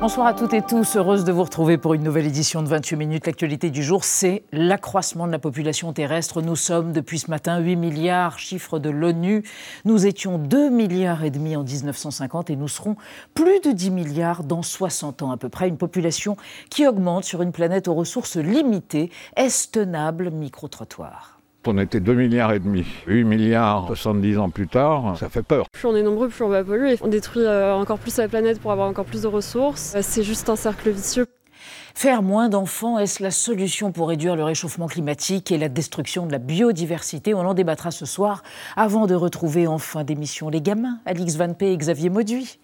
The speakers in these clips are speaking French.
Bonsoir à toutes et tous, heureuse de vous retrouver pour une nouvelle édition de 28 minutes. L'actualité du jour, c'est l'accroissement de la population terrestre. Nous sommes depuis ce matin 8 milliards, chiffre de l'ONU. Nous étions 2 milliards et demi en 1950 et nous serons plus de 10 milliards dans 60 ans à peu près. Une population qui augmente sur une planète aux ressources limitées. Est-ce tenable Micro-trottoir? On était 2 milliards et demi. 8 milliards 70 ans plus tard, ça fait peur. Plus on est nombreux, plus on va polluer. On détruit euh, encore plus la planète pour avoir encore plus de ressources. Euh, c'est juste un cercle vicieux. Faire moins d'enfants, est-ce la solution pour réduire le réchauffement climatique et la destruction de la biodiversité? On en débattra ce soir avant de retrouver en fin d'émission les gamins, Alix Van P et Xavier Mauduit.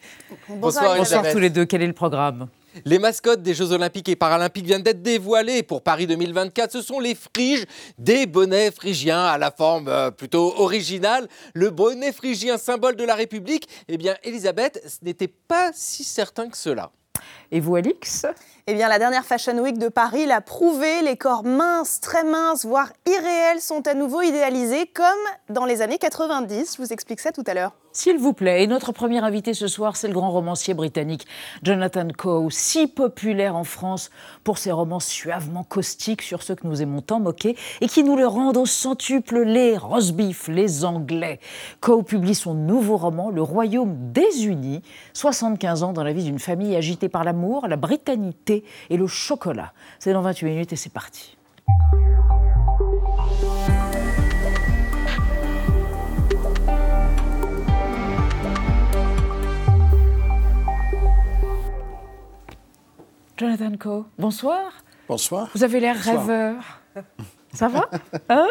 Bonsoir, Bonsoir tous les deux, quel est le programme? Les mascottes des Jeux Olympiques et Paralympiques viennent d'être dévoilées pour Paris 2024. Ce sont les friges, des bonnets phrygiens à la forme euh, plutôt originale. Le bonnet phrygien, symbole de la République, eh bien, Elisabeth, ce n'était pas si certain que cela. Et vous, Alix? Eh bien, la dernière Fashion Week de Paris l'a prouvé. Les corps minces, très minces, voire irréels, sont à nouveau idéalisés, comme dans les années 90. Je vous explique ça tout à l'heure. S'il vous plaît. Et notre premier invité ce soir, c'est le grand romancier britannique Jonathan Coe, si populaire en France pour ses romans suavement caustiques sur ceux que nous aimons tant moquer et qui nous le rendent au centuple les rosbif, les Anglais. Coe publie son nouveau roman, Le Royaume désunis, 75 ans dans la vie d'une famille agitée par l'amour, la britannité et le chocolat. C'est dans 28 minutes et c'est parti. Jonathan Coe, bonsoir. Bonsoir. Vous avez l'air Bonsoir. rêveur. Ça va? Hein?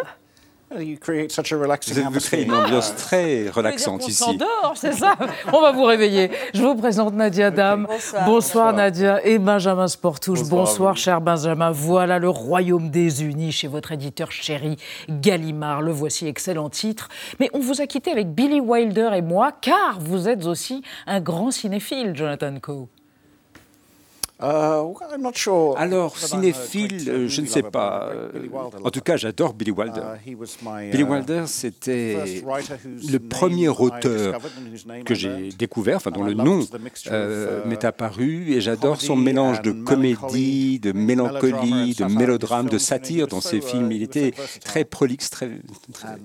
You create such a relaxing Vous avez créé une ambiance très relaxante On ici. s'endort, c'est ça? On va vous réveiller. Je vous présente Nadia Dam. Bonsoir. Nadia et Benjamin Sportouche. Bonsoir, cher Benjamin. Voilà le royaume des unis chez votre éditeur chéri Gallimard. Le voici, excellent titre. Mais on vous a quitté avec Billy Wilder et moi, car vous êtes aussi un grand cinéphile, Jonathan Coe. Alors, that I'm a cinéphile, uh, euh, je ne sais pas. euh, En tout cas, j'adore Billy Wilder. Uh, Billy uh, Wilder, c'était le premier auteur que j'ai découvert, enfin dont le nom euh, m'est apparu, et j'adore son mélange de comédie, de mélancolie, de mélodrame, de satire dans ses films. Il était très prolixe, très... très-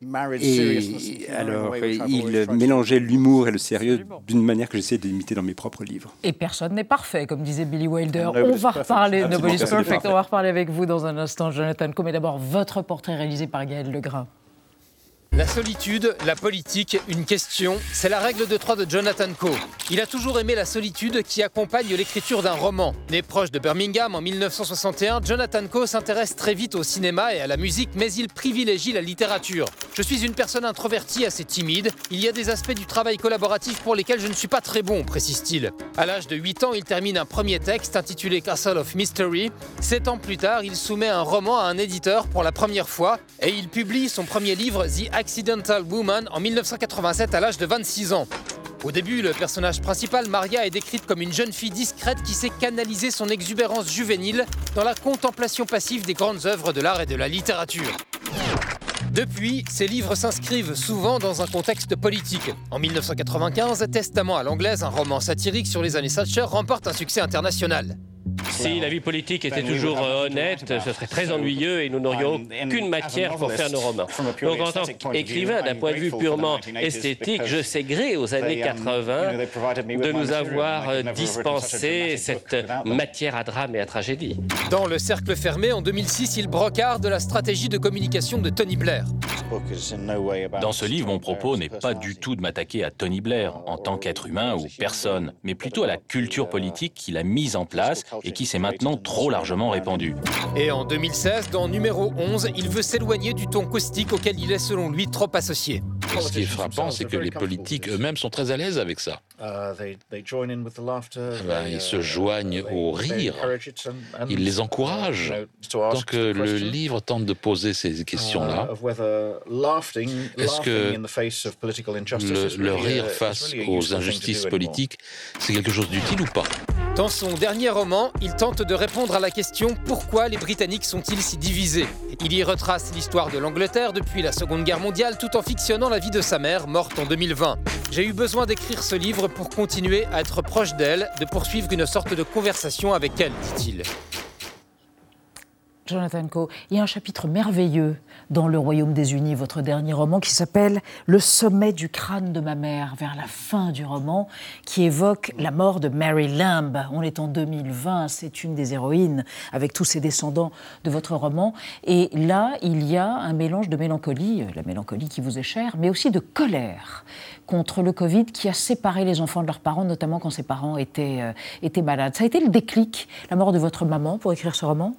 Et alors, il mélangeait l'humour et le sérieux d'une manière que j'essaie d'imiter dans mes propres livres. Et personne n'est parfait, comme disait Billy Wilder. And On nobody's va perfect. reparler, nobody's perfect. On va reparler avec vous dans un instant, Jonathan Coe. Mais d'abord, votre portrait réalisé par Gaël Legrain. La solitude, la politique, une question, c'est la règle de trois de Jonathan Coe. Il a toujours aimé la solitude qui accompagne l'écriture d'un roman. Né proche de Birmingham en 1961, Jonathan Coe s'intéresse très vite au cinéma et à la musique, mais il privilégie la littérature. Je suis une personne introvertie, assez timide. Il y a des aspects du travail collaboratif pour lesquels je ne suis pas très bon, précise-t-il. À l'âge de 8 ans, il termine un premier texte intitulé Castle of Mystery. Sept ans plus tard, il soumet un roman à un éditeur pour la première fois et il publie son premier livre, The Accidental Woman, en 1987 à l'âge de 26 ans. Au début, le personnage principal, Maria, est décrite comme une jeune fille discrète qui sait canaliser son exubérance juvénile dans la contemplation passive des grandes œuvres de l'art et de la littérature. Depuis, ses livres s'inscrivent souvent dans un contexte politique. En 1995, Testament à l'anglaise, un roman satirique sur les années Thatcher, remporte un succès international. Si la vie politique était toujours euh, honnête, ce serait très ennuyeux et nous n'aurions aucune matière pour faire nos romans. Donc en tant qu'écrivain, d'un point de vue purement esthétique, je sais gré aux années 80 de nous avoir euh, dispensé cette matière à drame et à tragédie. Dans Le Cercle Fermé, en 2006, il brocarde la stratégie de communication de Tony Blair. Dans ce livre, mon propos n'est pas du tout de m'attaquer à Tony Blair en tant qu'être humain ou personne, mais plutôt à la culture politique qu'il a mise en place et qui s'est maintenant trop largement répandue. Et en 2016, dans numéro 11, il veut s'éloigner du ton caustique auquel il est selon lui trop associé. Ce qui est frappant, c'est que les politiques eux-mêmes sont très à l'aise avec ça. Uh, Ben, ils se joignent au rire, ils les encouragent. Donc le livre tente de poser ces questions-là. Est-ce que le, le rire face aux injustices politiques, c'est quelque chose d'utile ou pas? Dans son dernier roman, il tente de répondre à la question pourquoi les Britanniques sont-ils si divisés? Il y retrace l'histoire de l'Angleterre depuis la Seconde Guerre mondiale tout en fictionnant la vie de sa mère, morte en 2020. J'ai eu besoin d'écrire ce livre pour continuer à être proche d'elle, de poursuivre une sorte de conversation avec elle, dit-il. Jonathan Coe, il y a un chapitre merveilleux dans Le Royaume des Unis, votre dernier roman, qui s'appelle Le sommet du crâne de ma mère, vers la fin du roman, qui évoque la mort de Mary Lamb. On est en 2020, c'est une des héroïnes, avec tous ses descendants de votre roman. Et là, il y a un mélange de mélancolie, la mélancolie qui vous est chère, mais aussi de colère contre le Covid qui a séparé les enfants de leurs parents, notamment quand ces parents étaient, euh, étaient malades. Ça a été le déclic, la mort de votre maman, pour écrire ce roman?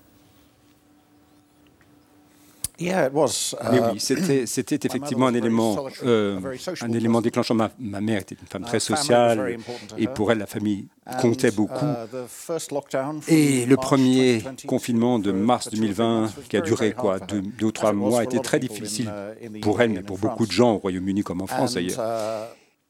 Mais oui, c'était, effectivement un élément, euh, un élément déclenchant. Ma, ma, mère était une femme très sociale et pour elle, la famille comptait beaucoup. Et le premier confinement de mars 2020, qui a duré quoi, deux, deux ou trois mois, était très difficile pour elle, mais pour beaucoup de gens au Royaume-Uni comme en France d'ailleurs.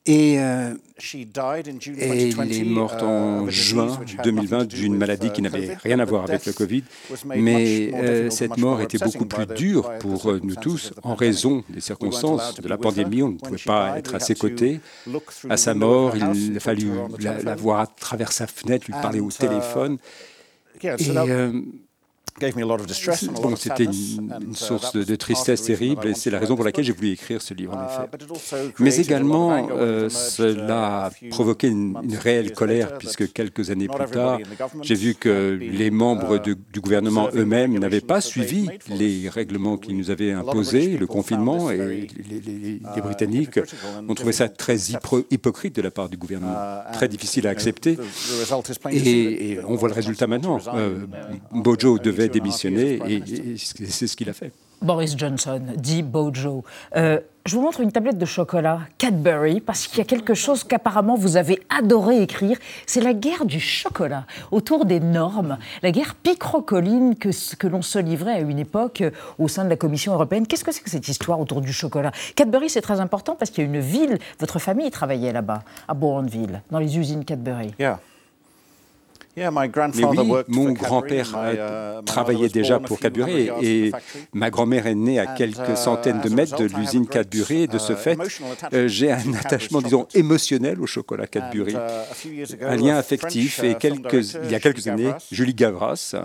Et, euh, et elle est morte en juin 2020 d'une maladie qui n'avait rien à voir avec le Covid. Mais euh, cette mort était beaucoup plus dure pour nous tous en raison des circonstances de la pandémie. On ne pouvait pas être à ses côtés. À sa mort, il a fallu la, la voir à travers sa fenêtre, lui parler au téléphone. Et, euh, Bon, c'était une, une, source de, de, tristesse terrible et c'est la raison pour laquelle j'ai voulu écrire ce livre, en effet. Mais également, euh, cela a provoqué une, une, réelle colère puisque quelques années plus tard, j'ai vu que les membres de, du gouvernement eux-mêmes n'avaient pas suivi les règlements qui nous avaient imposés, le confinement, et les, les, les Britanniques ont trouvé ça très hypocrite de la part du gouvernement, très difficile à accepter. Et, et on voit le résultat maintenant. Euh, Bojo devait démissionner et, et c'est ce qu'il a fait. Boris Johnson, dit Bojo. Euh, je vous montre une tablette de chocolat Cadbury parce qu'il y a quelque chose qu'apparemment vous avez adoré écrire. C'est la guerre du chocolat autour des normes, la guerre picrocolline que, que l'on se livrait à une époque euh, au sein de la Commission européenne. Qu'est-ce que c'est que cette histoire autour du chocolat? Cadbury, c'est très important parce qu'il y a une ville, votre famille travaillait là-bas, à Bournville, dans les usines Cadbury. Yeah. Mais oui, mon grand-père uh, travaillait déjà pour Cadbury et ma grand-mère est née à quelques centaines de mètres de l'usine Cadbury. Et de ce fait, euh, j'ai un attachement, disons, émotionnel au chocolat Cadbury, un lien affectif. Et quelques, il y a quelques années, Julie Gavras,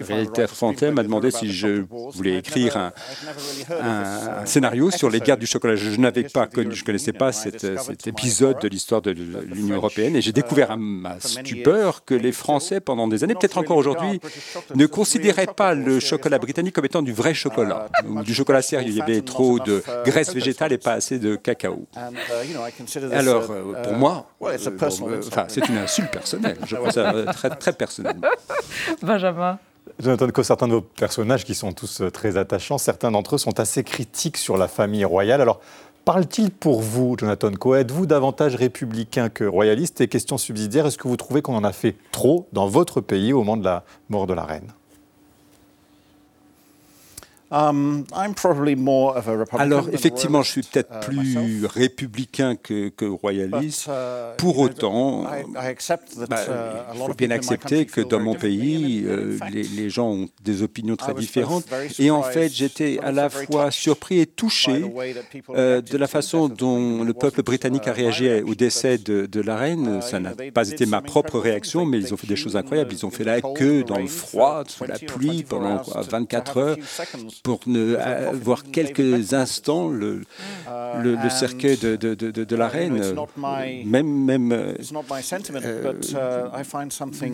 réalisateur français, m'a demandé si je voulais écrire un, un, un, scénario sur les guerres du chocolat. Je, n'avais pas connu, je connaissais pas cette, cet épisode de l'histoire de l'Union européenne et j'ai découvert à ma stupeur que les Français, pendant des années, peut-être encore aujourd'hui, ne considéraient pas le chocolat britannique comme étant du vrai chocolat, ou du chocolat sérieux. Il y avait trop de graisse végétale et pas assez de cacao. Alors, pour moi, euh, enfin, c'est une insulte personnelle. Je pense ça très, très personnel. Benjamin Jonathan que certains de vos personnages, qui sont tous très attachants, certains d'entre eux sont assez critiques sur la famille royale. Alors, Parle-t-il pour vous, Jonathan Coe Êtes-vous davantage républicain que royaliste? Et question subsidiaire, est-ce que vous trouvez qu'on en a fait trop dans votre pays au moment de la mort de la reine? Alors, effectivement, je suis peut-être uh, plus républicain que, que royaliste. Uh, Pour autant, bah, uh, il faut bien accepter que dans mon pays, euh, les, les, gens ont des opinions très différentes. Et en fait, j'étais à la fois surpris et touché euh, de la façon dont le peuple britannique a réagi au décès de, de la reine. Ça n'a pas été ma propre réaction, mais ils ont fait des choses incroyables. Ils ont fait la queue dans le froid, sous la pluie, pendant quoi, 24 heures pour ne, voir quelques instants le, le, le cercueil de, de, de, de, la reine. Même, même euh,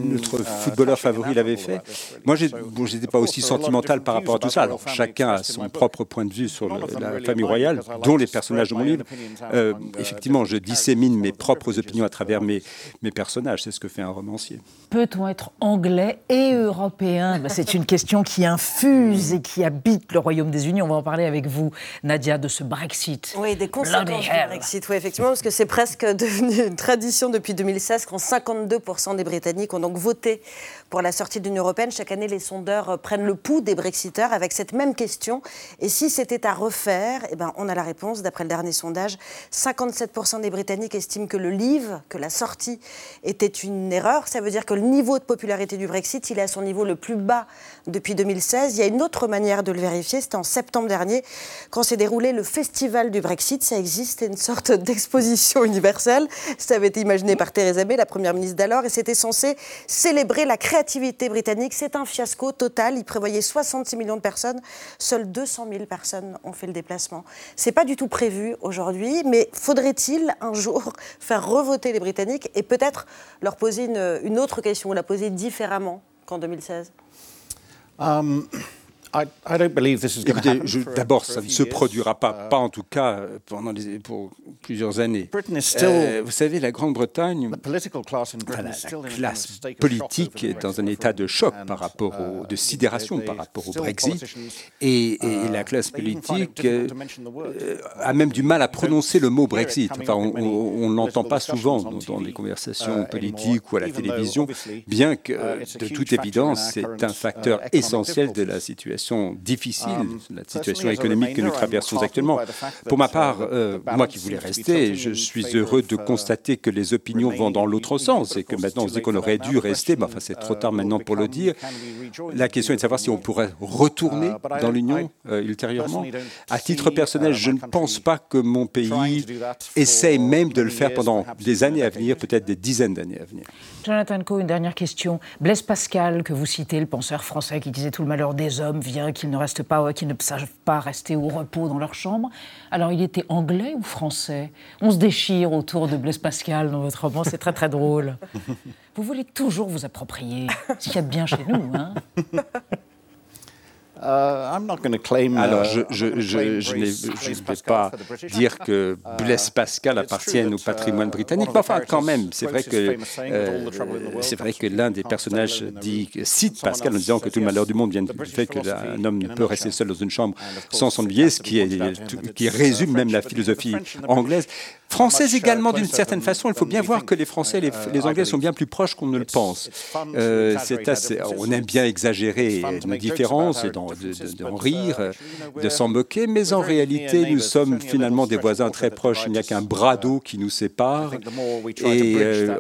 notre footballeur favori l'avait fait. Moi, je bon, n'étais pas aussi sentimental par rapport à tout ça. Alors, chacun a son propre point de vue sur le, la famille royale, dont les personnages de mon livre. Euh, effectivement, je dissémine mes propres opinions à travers mes, mes personnages. C'est ce que fait un romancier. Peut-on être anglais et européen? C'est une question qui infuse et qui habite quitte le Royaume des Unis. On va en parler avec vous, Nadia, de ce Brexit. Oui, des conséquences du Brexit, oui, effectivement, parce que c'est presque devenu une tradition depuis 2016 quand 52% des Britanniques ont donc voté pour la sortie de l'Union européenne. Chaque année, les sondeurs prennent le pouls des Brexiteurs avec cette même question. Et si c'était à refaire, eh ben, on a la réponse. D'après le dernier sondage, 57% des Britanniques estiment que le livre, que la sortie était une erreur. Ça veut dire que le niveau de popularité du Brexit, il est à son niveau le plus bas depuis 2016. Il y a une autre manière de le vérifier. C'était en septembre dernier, quand s'est déroulé le festival du Brexit. Ça existe, une sorte d'exposition universelle. Ça avait été imaginé par Theresa May, la première ministre d'alors, et c'était censé célébrer la création l'activité britannique, c'est un fiasco total. Il prévoyait 66 millions de personnes. Seules 200 000 personnes ont fait le déplacement. C'est pas du tout prévu aujourd'hui, mais faudrait-il un jour faire revoter les Britanniques et peut-être leur poser une, autre question ou la poser différemment qu'en 2016 d'abord, ça ne se produira pas, pas en tout cas euh, pendant les, pour plusieurs années. Euh, vous savez, la Grande-Bretagne, la classe politique est dans un état de choc par rapport au, de sidération par rapport au Brexit, et, la classe politique euh, a même du mal à prononcer le mot Brexit. Enfin, on ne l'entend pas souvent dans, les conversations politiques ou à la télévision, bien que, de toute évidence, c'est un facteur essentiel de la situation difficile, um, la situation économique que nous traversons actuellement. Pour ma part, uh, euh, moi qui voulais rester, je suis heureux de uh, constater que les opinions vont dans l'autre sens et que maintenant on se dit qu'on aurait dû rester, mais enfin c'est trop tard maintenant pour le dire. La question est de savoir si on pourrait retourner uh, dans l'Union euh, ultérieurement. À titre personnel, je ne pense pas que mon pays essaye même de le faire pendant des années à venir, peut-être des dizaines d'années à venir. Jonathan Coe, une dernière question. Blaise Pascal, que vous citez, le penseur français qui disait tout le malheur des hommes vient qu'ils ne restent pas, qu'ils ne savent pas rester au repos dans leur chambre. Alors, il était anglais ou français? On se déchire autour de Blaise Pascal dans votre roman, c'est très très drôle. Vous voulez toujours vous approprier ce qu'il y a de bien chez nous, hein? Alors, je, je, je, je ne vais pas dire que uh, Blaise Pascal appartienne au patrimoine uh, britannique, mais enfin, quand même, c'est vrai que euh, c'est vrai que l'un des personnages dit, cite Pascal en disant que tout le malheur du monde vient du fait qu'un homme ne peut rester seul dans une chambre sans s'ennuyer, ce qui, est, qui résume même la philosophie anglaise. Française également, d'une certaine façon, il faut bien voir que les Français et les, Anglais sont bien plus proches qu'on ne le pense. Euh, assez, on aime bien exagérer nos différences et d'en rire, de s'en moquer, mais en réalité, nous sommes finalement des voisins très proches. Il n'y a qu'un bras d'eau qui nous sépare. Et euh,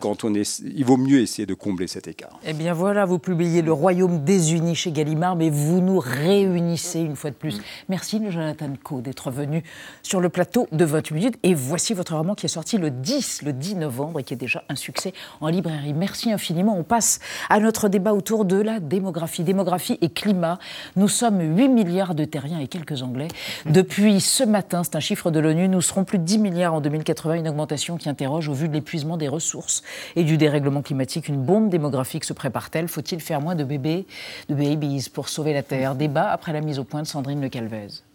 quand on est, il vaut mieux essayer de combler cet écart. Eh bien voilà, vous publiez Le Royaume désunis chez Gallimard, mais vous nous réunissez une fois de plus. Merci, Jonathan Coe, d'être venu sur le plateau de 28 minutes. Et voici votre roman qui est sorti le 10, le 10 novembre et qui est déjà un succès en librairie. Merci infiniment. On passe à notre débat autour de la démographie. Démographie et climat. Nous sommes 8 milliards de terriens et quelques Anglais. Depuis ce matin, c'est un chiffre de l'ONU, nous serons plus de 10 milliards en 2080, une augmentation qui interroge au vu de l'épuisement des ressources et du dérèglement climatique. Une bombe démographique se prépare-t-elle? Faut-il faire moins de bébés, pour sauver la Terre? Débat après la mise au point de Sandrine Le Calvez.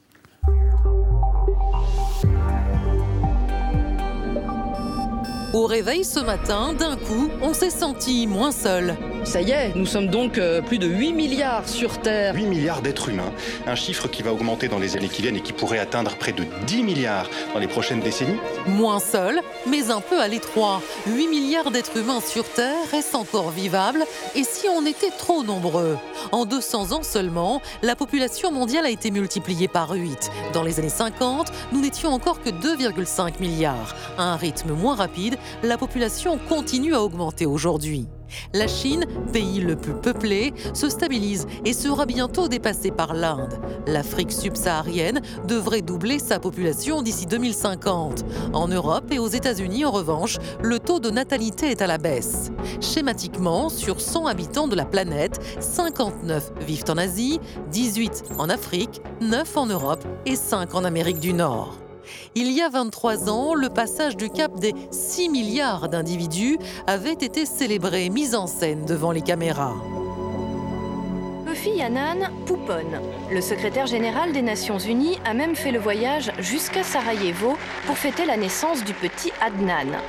Au réveil ce matin, d'un coup, on s'est senti moins seul. Ça y est, nous sommes donc euh, plus de 8 milliards sur Terre. 8 milliards d'êtres humains, un chiffre qui va augmenter dans les années qui viennent et qui pourrait atteindre près de 10 milliards dans les prochaines décennies. Moins seul, mais un peu à l'étroit. 8 milliards d'êtres humains sur Terre reste encore vivable? Et si on était trop nombreux? En 200 ans seulement, la population mondiale a été multipliée par 8. Dans les années 50, nous n'étions encore que 2,5 milliards. À un rythme moins rapide, la population continue à augmenter aujourd'hui. La Chine, pays le plus peuplé, se stabilise et sera bientôt dépassée par l'Inde. L'Afrique subsaharienne devrait doubler sa population d'ici 2050. En Europe et aux États-Unis, en revanche, le taux de natalité est à la baisse. Schématiquement, sur 100 habitants de la planète, 59 vivent en Asie, 18 en Afrique, 9 en Europe et 5 en Amérique du Nord. Il y a 23 ans, le passage du cap des 6 milliards d'individus avait été célébré, mis en scène devant les caméras. Kofi Annan pouponne. Le secrétaire général des Nations Unies a même fait le voyage jusqu'à Sarajevo pour fêter la naissance du petit Adnan.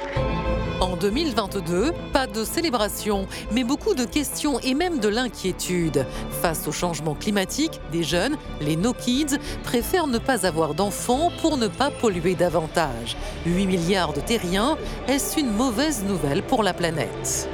En 2022, pas de célébration, mais beaucoup de questions et même de l'inquiétude. Face au changement climatique, des jeunes, les no kids, préfèrent ne pas avoir d'enfants pour ne pas polluer davantage. 8 milliards de terriens, est-ce une mauvaise nouvelle pour la planète?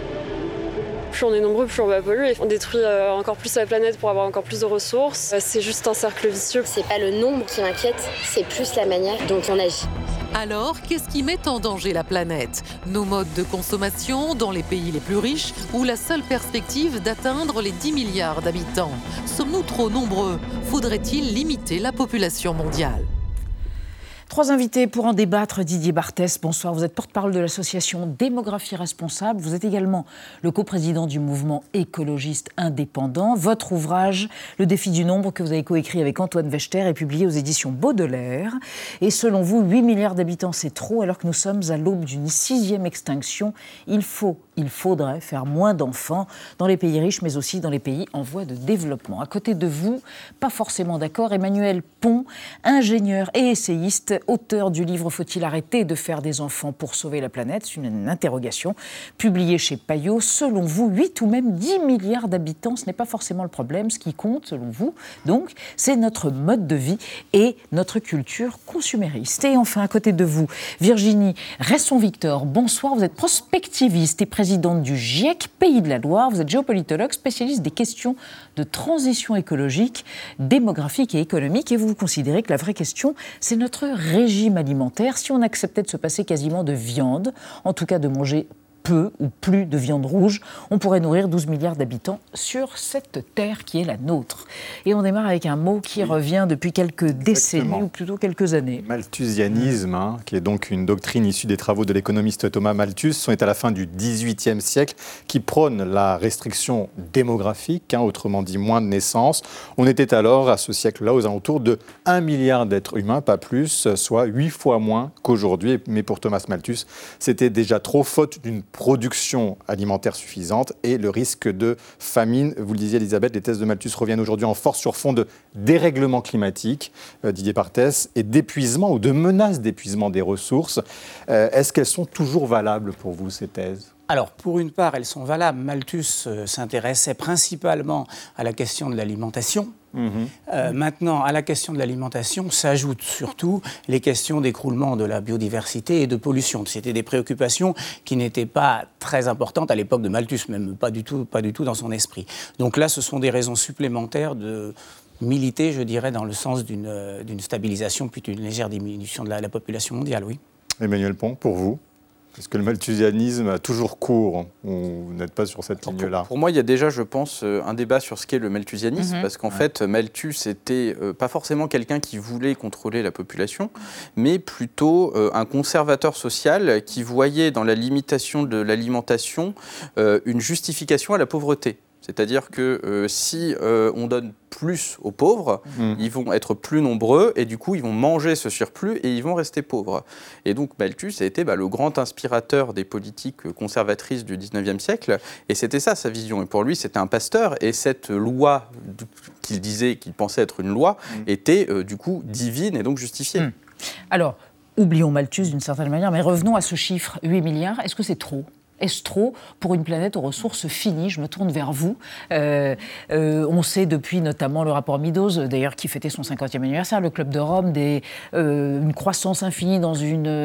Plus on est nombreux, plus on va polluer. On détruit euh, encore plus la planète pour avoir encore plus de ressources. Euh, c'est juste un cercle vicieux. C'est pas le nombre qui m'inquiète, c'est plus la manière dont on agit. Alors, qu'est-ce qui met en danger la planète? Nos modes de consommation dans les pays les plus riches ou la seule perspective d'atteindre les 10 milliards d'habitants? Sommes-nous trop nombreux? Faudrait-il limiter la population mondiale? Trois invités pour en débattre. Didier Barthès, bonsoir. Vous êtes porte-parole de l'association Démographie Responsable. Vous êtes également le coprésident du mouvement écologiste indépendant. Votre ouvrage, Le défi du nombre, que vous avez coécrit avec Antoine Wechter, est publié aux éditions Baudelaire. Et selon vous, 8 milliards d'habitants, c'est trop, alors que nous sommes à l'aube d'une sixième extinction. Il faut il faudrait faire moins d'enfants dans les pays riches, mais aussi dans les pays en voie de développement. À côté de vous, pas forcément d'accord, Emmanuel Pont, ingénieur et essayiste, auteur du livre Faut-il arrêter de faire des enfants pour sauver la planète? C'est une interrogation publiée chez Payot. Selon vous, 8 ou même 10 milliards d'habitants, ce n'est pas forcément le problème. Ce qui compte, selon vous, donc, c'est notre mode de vie et notre culture consumériste. Et enfin, à côté de vous, Virginie Resson-Victor, bonsoir. Vous êtes prospectiviste et présidente présidente du GIEC Pays de la Loire. Vous êtes géopolitologue, spécialiste des questions de transition écologique, démographique et économique. Et vous, vous considérez que la vraie question, c'est notre régime alimentaire. Si on acceptait de se passer quasiment de viande, en tout cas de manger peu ou plus de viande rouge, on pourrait nourrir 12 milliards d'habitants sur cette terre qui est la nôtre. Et on démarre avec un mot qui revient depuis quelques décennies, ou plutôt quelques années. Malthusianisme, hein, qui est donc une doctrine issue des travaux de l'économiste Thomas Malthus, sont à la fin du XVIIIe siècle, qui prône la restriction démographique, hein, autrement dit moins de naissances. On était alors, à ce siècle-là, aux alentours de 1 milliard d'êtres humains, pas plus, soit 8 fois moins qu'aujourd'hui. Mais pour Thomas Malthus, c'était déjà trop faute d'une production alimentaire suffisante et le risque de famine. Vous le disiez, Elisabeth, les thèses de Malthus reviennent aujourd'hui en force sur fond de dérèglement climatique, euh, Didier Parthès, et d'épuisement ou de menace d'épuisement des ressources. Euh, est-ce qu'elles sont toujours valables pour vous, ces thèses? Alors, pour une part, elles sont valables. Malthus euh, s'intéressait principalement à la question de l'alimentation. Mhm. Euh, maintenant, à la question de l'alimentation s'ajoutent surtout les questions d'écroulement de la biodiversité et de pollution. C'était des préoccupations qui n'étaient pas très importantes à l'époque de Malthus, même pas du, tout, pas du tout dans son esprit. Donc là, ce sont des raisons supplémentaires de militer, je dirais, dans le sens d'une euh, stabilisation puis d'une légère diminution de la population mondiale, oui. Emmanuel Pont, pour vous? Est-ce que le malthusianisme a toujours cours Vous n'êtes pas sur cette ligne-là pour, moi, il y a déjà, je pense, euh, un débat sur ce qu'est le malthusianisme, mhm. parce qu'en fait, Malthus était euh, pas forcément quelqu'un qui voulait contrôler la population, mais plutôt euh, un conservateur social qui voyait dans la limitation de l'alimentation une justification à la pauvreté. C'est-à-dire que euh, si euh, on donne plus aux pauvres, mm. ils vont être plus nombreux et du coup ils vont manger ce surplus et ils vont rester pauvres. Et donc Malthus a été bah, le grand inspirateur des politiques conservatrices du 19e siècle et c'était ça sa vision. Et pour lui c'était un pasteur et cette loi qu'il disait, qu'il pensait être une loi, mm. était euh, du coup divine et donc justifiée. Mm. Alors, oublions Malthus d'une certaine manière, mais revenons à ce chiffre, 8 milliards. Est-ce que c'est trop? Est-ce trop pour une planète aux ressources finies Je me tourne vers vous. Euh, euh, on sait depuis notamment le rapport Midos, d'ailleurs qui fêtait son 50e anniversaire, le Club de Rome, euh, une croissance infinie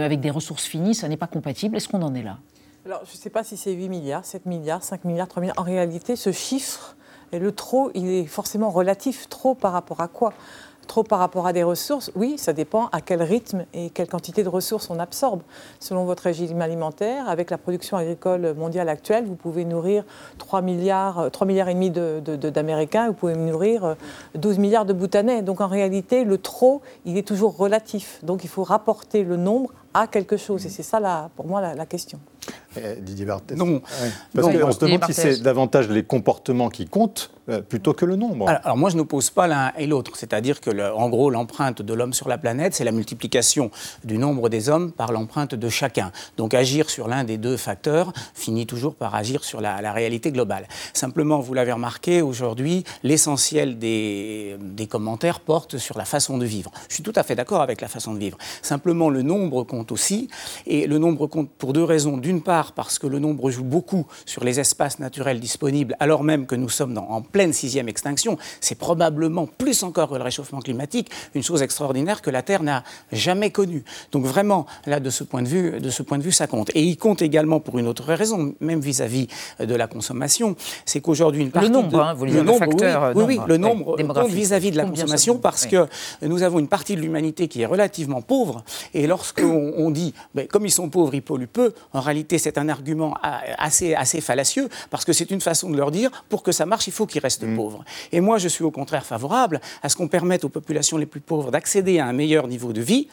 avec des ressources finies, ça n'est pas compatible. Est-ce qu'on en est là? Alors, je ne sais pas si c'est 8 milliards, 7 milliards, 5 milliards, 3 milliards. En réalité, ce chiffre, le trop, il est forcément relatif. Trop par rapport à quoi? Trop par rapport à des ressources Oui, ça dépend à quel rythme et quelle quantité de ressources on absorbe. Selon votre régime alimentaire, avec la production agricole mondiale actuelle, vous pouvez nourrir 3 milliards, 3 milliards et demi d'Américains, vous pouvez nourrir 12 milliards de Bhoutanais. Donc en réalité, le trop, il est toujours relatif. Donc il faut rapporter le nombre à quelque chose. Et c'est ça, pour moi, la, question. Eh, Didier Barthès Non. Parce qu'on se demande si c'est davantage les comportements qui comptent euh, plutôt que le nombre. Alors, moi, je n'oppose pas l'un et l'autre. C'est-à-dire que, en gros, l'empreinte de l'homme sur la planète, c'est la multiplication du nombre des hommes par l'empreinte de chacun. Donc agir sur l'un des deux facteurs finit toujours par agir sur la, réalité globale. Simplement, vous l'avez remarqué, aujourd'hui, l'essentiel des, des commentaires porte sur la façon de vivre. Je suis tout à fait d'accord avec la façon de vivre. Simplement, le nombre compte aussi. Et le nombre compte pour deux raisons. D'une d'une part parce que le nombre joue beaucoup sur les espaces naturels disponibles, alors même que nous sommes en pleine sixième extinction. C'est probablement plus encore que le réchauffement climatique, une chose extraordinaire que la Terre n'a jamais connue. Donc vraiment, là, de ce point de vue, de ce point de vue, ça compte. Et il compte également pour une autre raison, même vis-à-vis de la consommation, c'est qu'aujourd'hui une partie le nombre, de, hein, vous le nombre, facteur, oui, oui, le nombre compte vis-à-vis de la consommation parce que nous avons une partie de l'humanité qui est relativement pauvre. Et lorsqu'on on dit, ben, comme ils sont pauvres, ils polluent peu, en réalité, c'est un argument assez, assez fallacieux parce que c'est une façon de leur dire, pour que ça marche, il faut qu'ils restent mm. pauvres. Et moi, je suis au contraire favorable à ce qu'on permette aux populations les plus pauvres d'accéder à un meilleur niveau de vie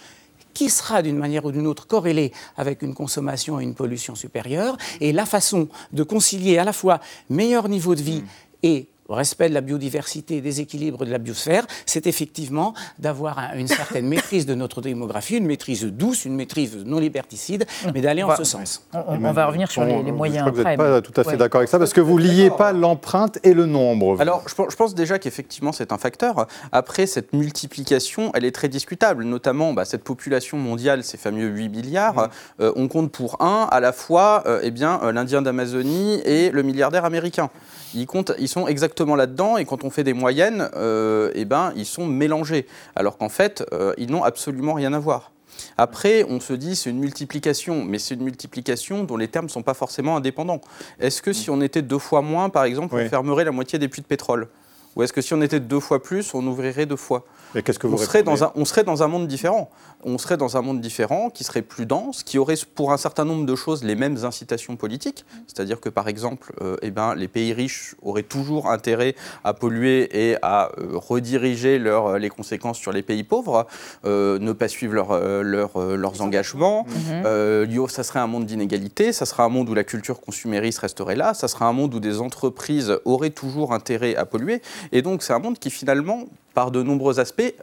qui sera d'une manière ou d'une autre corrélé avec une consommation et une pollution supérieure. Et la façon de concilier à la fois meilleur niveau de vie mm. et respect de la biodiversité et des équilibres de la biosphère, c'est effectivement d'avoir une certaine maîtrise de notre démographie, une maîtrise douce, une maîtrise non liberticide, mais d'aller en ce sens. On, va revenir sur les, moyens. Je crois que vous n'êtes pas tout à fait d'accord avec ça, parce que vous ne liez pas l'empreinte et le nombre. Alors, je pense déjà qu'effectivement, c'est un facteur. Après, cette multiplication, elle est très discutable, notamment bah, cette population mondiale, ces fameux 8 milliards, euh, on compte pour un à la fois euh, eh bien, euh, l'Indien d'Amazonie et le milliardaire américain. Ils, comptent, ils sont exactement là-dedans et quand on fait des moyennes, euh, eh ben, ils sont mélangés. Alors qu'en fait, euh, ils n'ont absolument rien à voir. Après, on se dit c'est une multiplication, mais c'est une multiplication dont les termes ne sont pas forcément indépendants. Est-ce que si on était deux fois moins, par exemple, on fermerait la moitié des puits de pétrole? Ou est-ce que si on était deux fois plus, on ouvrirait deux fois qu'est-ce que vous on serait, dans un, on serait dans un monde différent. On serait dans un monde différent qui serait plus dense, qui aurait pour un certain nombre de choses les mêmes incitations politiques. C'est-à-dire que par exemple, euh, eh ben, les pays riches auraient toujours intérêt à polluer et à euh, rediriger leur, euh, les conséquences sur les pays pauvres, ne pas suivre leur, leurs engagements. Mhm. ça serait un monde d'inégalité, ça serait un monde où la culture consumériste resterait là, ça serait un monde où des entreprises auraient toujours intérêt à polluer. Et donc c'est un monde qui finalement par de nombreux aspects,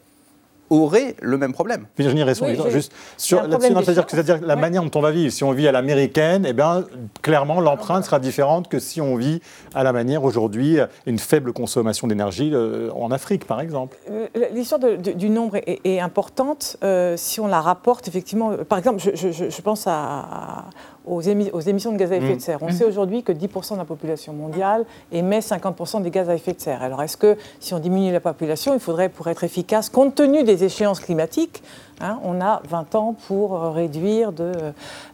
aurait le même problème. Virginie Resson, juste sur là-dessus, c'est-à-dire que c'est-à-dire la manière dont on va vivre. Si on vit à l'américaine, eh bien, clairement, l'empreinte sera différente que si on vit à la manière aujourd'hui, une faible consommation d'énergie euh, en Afrique, par exemple. Euh, l'histoire du nombre est, importante euh, si on la rapporte effectivement. Par exemple, je, je pense à, aux, émissions de gaz à effet de mmh. serre. On sait mmh. aujourd'hui que 10% de la population mondiale émet 50% des gaz à effet de serre. Alors est-ce que si on diminue la population, il faudrait, pour être efficace, compte tenu des échéances climatiques, Hein, on a 20 ans pour euh, réduire de.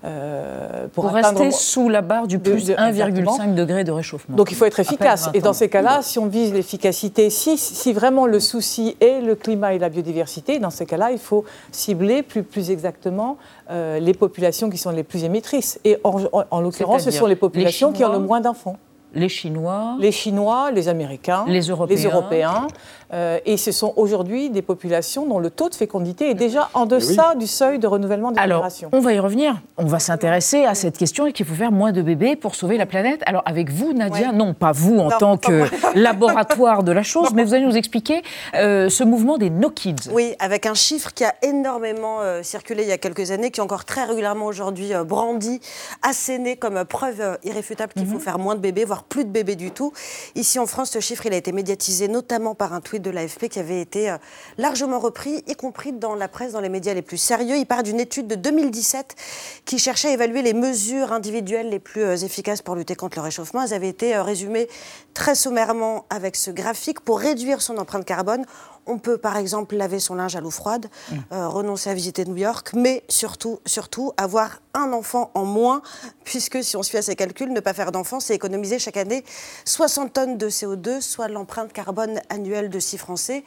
Euh, pour, rester sous la barre du plus 1,5 degré de réchauffement. Donc il faut être efficace. Et dans ces cas-là, si on vise l'efficacité, si, si, vraiment le souci est le climat et la biodiversité, dans ces cas-là, il faut cibler plus, plus exactement euh, les populations qui sont les plus émettrices. Et en, l'occurrence, ce sont les populations qui ont le moins d'enfants. Les Chinois. Les Chinois, les Américains. Les Européens. Les Européens. Euh, et ce sont aujourd'hui des populations dont le taux de fécondité est déjà en deçà du seuil de renouvellement des Alors, On va y revenir. On va s'intéresser à cette question et qu'il faut faire moins de bébés pour sauver la planète. Alors avec vous, Nadia, non pas vous en tant que laboratoire de la chose, mais vous allez nous expliquer euh, ce mouvement des No Kids. Oui, avec un chiffre qui a énormément euh, circulé il y a quelques années, qui est encore très régulièrement aujourd'hui brandi, asséné comme preuve irréfutable qu'il faut mhm. faire moins de bébés, voire plus de bébés du tout. Ici en France, ce chiffre il a été médiatisé notamment par un tweet de l'AFP qui avait été euh, largement repris, y compris dans la presse, dans les médias les plus sérieux. Il part d'une étude de 2017 qui cherchait à évaluer les mesures individuelles les plus euh, efficaces pour lutter contre le réchauffement. Elles avaient été euh, résumées très sommairement avec ce graphique. Pour réduire son empreinte carbone, on peut par exemple laver son linge à l'eau froide, mmh. renoncer à visiter New York, mais surtout, surtout avoir un enfant en moins, puisque si on fie à ces calculs, ne pas faire d'enfant, c'est économiser chaque année 60 tonnes de CO2, soit l'empreinte carbone annuelle de 6 Français.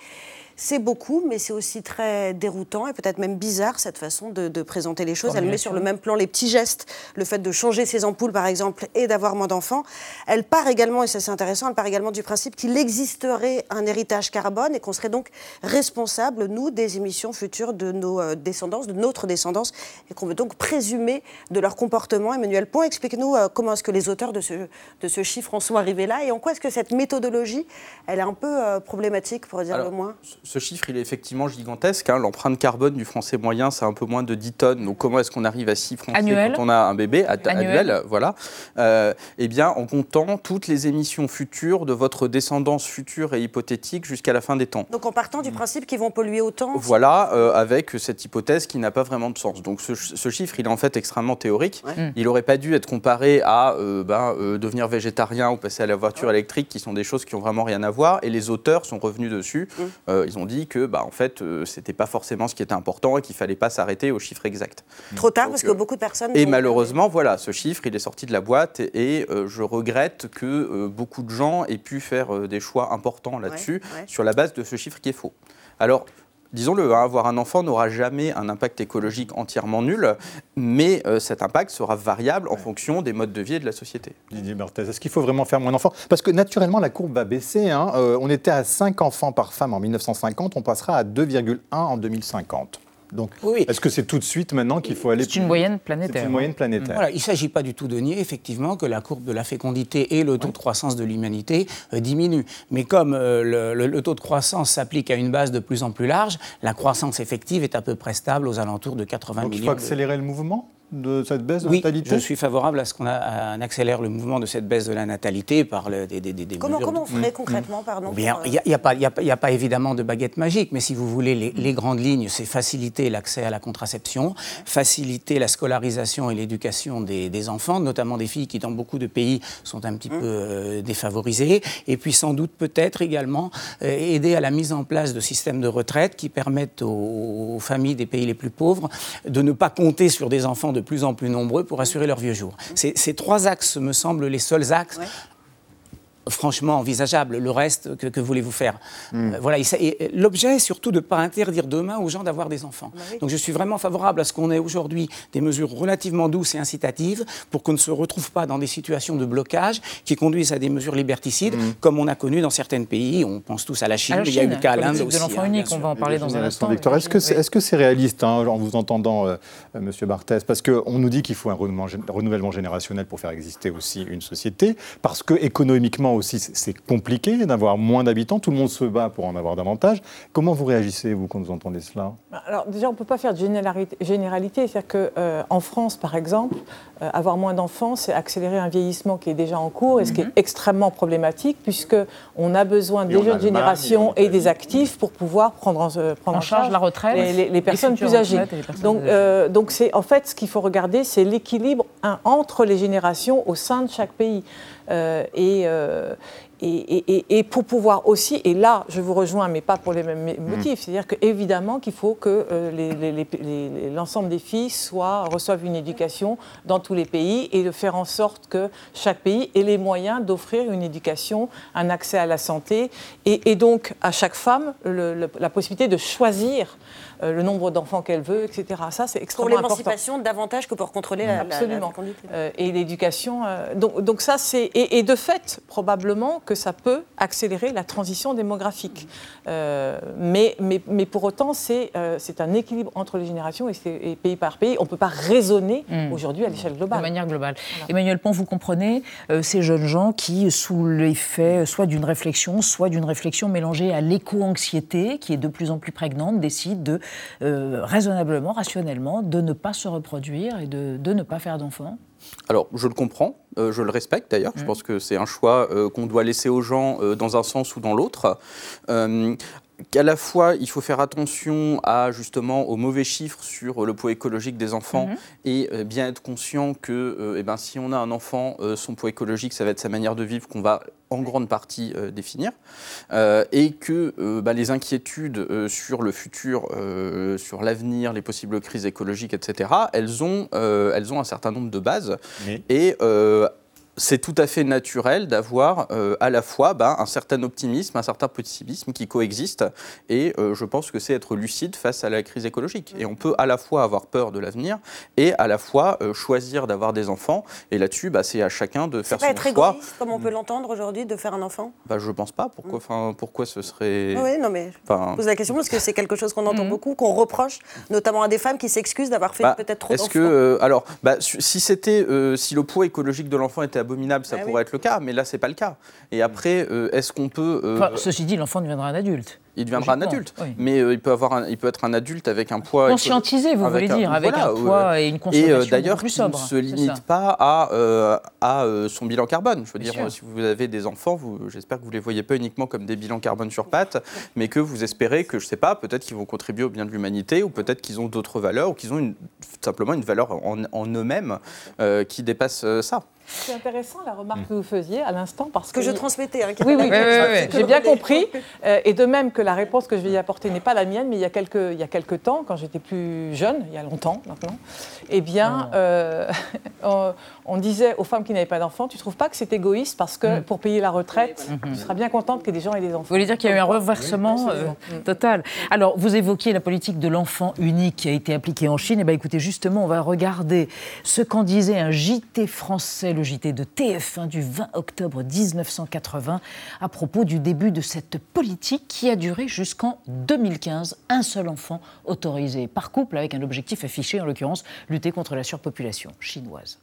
C'est beaucoup, mais c'est aussi très déroutant et peut-être même bizarre cette façon de, présenter les choses. Elle met sur le même plan les petits gestes, le fait de changer ses ampoules par exemple et d'avoir moins d'enfants. Elle part également, et ça c'est intéressant, elle part également du principe qu'il existerait un héritage carbone et qu'on serait donc responsable, nous, des émissions futures de nos euh, descendants, de notre descendance, et qu'on veut donc présumer de leur comportement. Emmanuel Pont, explique-nous euh, comment est-ce que les auteurs de ce, de ce chiffre en sont arrivés là et en quoi est-ce que cette méthodologie, elle est un peu euh, problématique, pour dire le moins? Ce chiffre, il est effectivement gigantesque. Hein. L'empreinte carbone du français moyen, c'est un peu moins de 10 tonnes. Donc, comment est-ce qu'on arrive à 6 français quand on a un bébé annuel, voilà. Euh, eh bien, en comptant toutes les émissions futures de votre descendance future et hypothétique jusqu'à la fin des temps. Donc, en partant du principe qu'ils vont polluer autant Voilà, euh, avec cette hypothèse qui n'a pas vraiment de sens. Donc, ce, chiffre, il est en fait extrêmement théorique. Il n'aurait pas dû être comparé à euh, ben, devenir végétarien ou passer à la voiture électrique, qui sont des choses qui ont vraiment rien à voir. Et les auteurs sont revenus dessus. ils ont dit que, bah, en fait, c'était pas forcément ce qui était important et qu'il fallait pas s'arrêter au chiffre exact. Trop tard, parce que beaucoup de personnes. Et malheureusement, voilà, ce chiffre, il est sorti de la boîte et, je regrette que beaucoup de gens aient pu faire des choix importants là-dessus sur la base de ce chiffre qui est faux. Alors, disons-le, hein, avoir un enfant n'aura jamais un impact écologique entièrement nul, mais euh, cet impact sera variable en fonction des modes de vie et de la société. Didier Berthez, est-ce qu'il faut vraiment faire moins d'enfants? Parce que naturellement, la courbe va baisser. Hein. Euh, on était à 5 enfants par femme en 1950, on passera à 2,1 en 2050. Donc, est-ce que c'est tout de suite maintenant qu'il faut aller C'est une moyenne planétaire. C'est une moyenne planétaire. Voilà, il ne s'agit pas du tout de nier, effectivement, que la courbe de la fécondité et le taux de croissance de l'humanité euh, diminuent. Mais comme euh, le, taux de croissance s'applique à une base de plus en plus large, la croissance effective est à peu près stable aux alentours de 80 Donc, millions. Il faut accélérer le mouvement? De cette baisse de oui, natalité Je suis favorable à ce qu'on accélère le mouvement de cette baisse de la natalité par le, des, des, des comment, mesures Comment on ferait concrètement, pardon Il n'y a, a, a, pas évidemment de baguette magique, mais si vous voulez, les, les grandes lignes, c'est faciliter l'accès à la contraception, faciliter la scolarisation et l'éducation des, enfants, notamment des filles qui, dans beaucoup de pays, sont un petit peu euh, défavorisées, et puis sans doute peut-être également euh, aider à la mise en place de systèmes de retraite qui permettent aux, aux familles des pays les plus pauvres de ne pas compter sur des enfants de de plus en plus nombreux pour assurer leurs vieux jours. Ces, trois axes me semblent les seuls axes franchement envisageable. Le reste, que, voulez-vous faire? Hmm. euh, Voilà. L'objet est surtout de ne pas interdire demain aux gens d'avoir des enfants. Bah Donc je suis vraiment favorable à ce qu'on ait aujourd'hui des mesures relativement douces et incitatives pour qu'on ne se retrouve pas dans des situations de blocage qui conduisent à des mesures liberticides, hmm. comme on a connu dans certains pays. On pense tous à la Chine, mais il y a eu le cas à l'Inde aussi. de l'enfant hein, unique, on va en parler dans un instant. est-ce que c'est -ce réaliste hein, en vous entendant, euh, euh, Monsieur Barthès? Parce qu'on nous dit qu'il faut un renouvellement générationnel pour faire exister aussi une société, parce que économiquement aussi, c'est compliqué d'avoir moins d'habitants. Tout le monde se bat pour en avoir davantage. Comment vous réagissez, vous, quand vous entendez cela? Bah, Alors, déjà, on ne peut pas faire de généralité. C'est-à-dire qu'en euh, France, par exemple, euh, avoir moins d'enfants, c'est accélérer un vieillissement qui est déjà en cours et ce qui est mhm. extrêmement problématique, puisqu'on a besoin des jeunes générations et des actifs pour pouvoir prendre en, euh, prendre en, charge, la retraite, les, personnes plus âgées. donc, donc c'est en fait ce qu'il faut regarder, c'est l'équilibre entre les générations au sein de chaque pays. Et, et, pour pouvoir aussi, et là je vous rejoins, mais pas pour les mêmes mm. motifs, c'est-à-dire qu'évidemment qu'il faut que euh, l'ensemble des filles soient, reçoivent une éducation dans tous les pays et de faire en sorte que chaque pays ait les moyens d'offrir une éducation, un accès à la santé et, donc à chaque femme la possibilité de choisir euh, le nombre d'enfants qu'elle veut, etc. Ça, c'est extrêmement important. Pour l'émancipation, davantage que pour contrôler la, Absolument. Euh, et l'éducation. Euh, donc, donc, ça, c'est... Et, de fait, probablement que ça peut accélérer la transition démographique. mais, mais, mais, pour autant, c'est c'est un équilibre entre les générations et, pays par pays. On ne peut pas raisonner hmm. aujourd'hui à l'échelle globale. De manière globale. Emmanuel Pont, vous comprenez ces jeunes gens qui, sous l'effet soit d'une réflexion, soit d'une réflexion mélangée à l'éco-anxiété, qui est de plus en plus prégnante, décident de euh, raisonnablement, rationnellement, de ne pas se reproduire et de, ne pas faire d'enfants alors, je le comprends, euh, je le respecte d'ailleurs. Je mm. pense que c'est un choix euh, qu'on doit laisser aux gens dans un sens ou dans l'autre qu'à la fois il faut faire attention à justement aux mauvais chiffres sur le poids écologique des enfants mhm. et euh, bien être conscient que euh, eh ben, si on a un enfant, euh, son poids écologique, ça va être sa manière de vivre qu'on va en grande partie définir et que bah, les inquiétudes sur le futur, sur l'avenir, les possibles crises écologiques, etc., elles ont, elles ont un certain nombre de bases et c'est tout à fait naturel d'avoir euh, à la fois ben, un certain optimisme, un certain pessimisme qui coexistent. Et euh, je pense que c'est être lucide face à la crise écologique. Et on peut à la fois avoir peur de l'avenir et à la fois euh, choisir d'avoir des enfants. Et là-dessus, bah, c'est à chacun de faire son pas être choix. égoïste, comme on peut l'entendre aujourd'hui, de faire un enfant? Bah, Je pense pas. Pourquoi, mm. pourquoi ce serait. Oui, non, mais je pose la question parce que c'est quelque chose qu'on entend mm. beaucoup, qu'on reproche, notamment à des femmes qui s'excusent d'avoir fait bah, peut-être trop d'enfants. Est-ce que. alors, si, c'était, si le poids écologique de l'enfant était abominable, ça ah pourrait être le cas, mais là, c'est pas le cas. Et après, euh, est-ce qu'on peut. Euh, ceci dit, l'enfant deviendra un adulte. Il deviendra un adulte. Mais il, peut avoir il peut être un adulte avec un poids. Conscientisé, vous voulez dire, avec un poids et une consommation. Et d'ailleurs, qui ne se limite pas à, à son bilan carbone. Je veux dire, si vous avez des enfants, j'espère que vous ne les voyez pas uniquement comme des bilans carbone sur pattes, mais que vous espérez que, je ne sais pas, peut-être qu'ils vont contribuer au bien de l'humanité, ou peut-être qu'ils ont d'autres valeurs, ou qu'ils ont une, simplement une valeur en, en eux-mêmes qui dépasse ça. C'est intéressant la remarque que vous faisiez à l'instant parce que, je transmettais. Hein, oui, oui, j'ai bien compris. Euh, et de même que la réponse que je vais y apporter n'est pas la mienne, mais il y a quelques, il y a quelques temps, quand j'étais plus jeune, il y a longtemps maintenant, eh bien, euh, on, disait aux femmes qui n'avaient pas d'enfants, tu ne trouves pas que c'est égoïste parce que mm. pour payer la retraite, tu seras bien contente que des gens aient des enfants. Vous voulez dire qu'il y a eu un renversement euh, total Alors, vous évoquiez la politique de l'enfant unique qui a été appliquée en Chine. Eh bien, écoutez, justement, on va regarder ce qu'en disait un JT français le JT de TF1 du 20 octobre 1980 à propos du début de cette politique qui a duré jusqu'en 2015. Un seul enfant autorisé par couple avec un objectif affiché, en l'occurrence, lutter contre la surpopulation chinoise.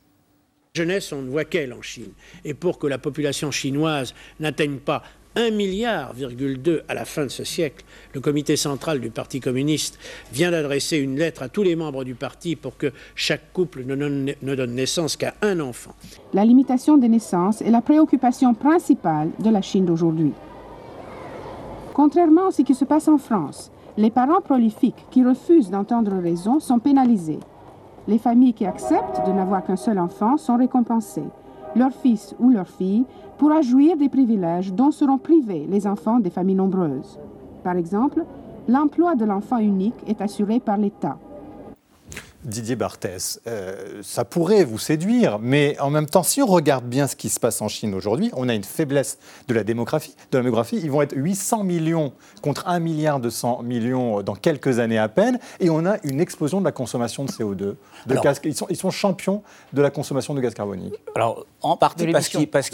Jeunesse, on ne voit qu'elle en Chine. Et pour que la population chinoise n'atteigne pas 1,2 milliard à la fin de ce siècle. Le comité central du Parti communiste vient d'adresser une lettre à tous les membres du parti pour que chaque couple ne donne naissance qu'à un enfant. La limitation des naissances est la préoccupation principale de la Chine d'aujourd'hui. Contrairement à ce qui se passe en France, les parents prolifiques qui refusent d'entendre raison sont pénalisés. Les familles qui acceptent de n'avoir qu'un seul enfant sont récompensées. Leur fils ou leur fille pourra jouir des privilèges dont seront privés les enfants des familles nombreuses. Par exemple, l'emploi de l'enfant unique est assuré par l'État. Didier Barthès, euh, ça pourrait vous séduire, mais en même temps, si on regarde bien ce qui se passe en Chine aujourd'hui, on a une faiblesse de la démographie. De la démographie. Ils vont être 800 millions contre 1 milliard 200 millions dans quelques années à peine, et on a une explosion de la consommation de CO2. De gaz, ils, sont, ils sont champions de la consommation de gaz carbonique. Alors, en partie, parce qu'ils, parce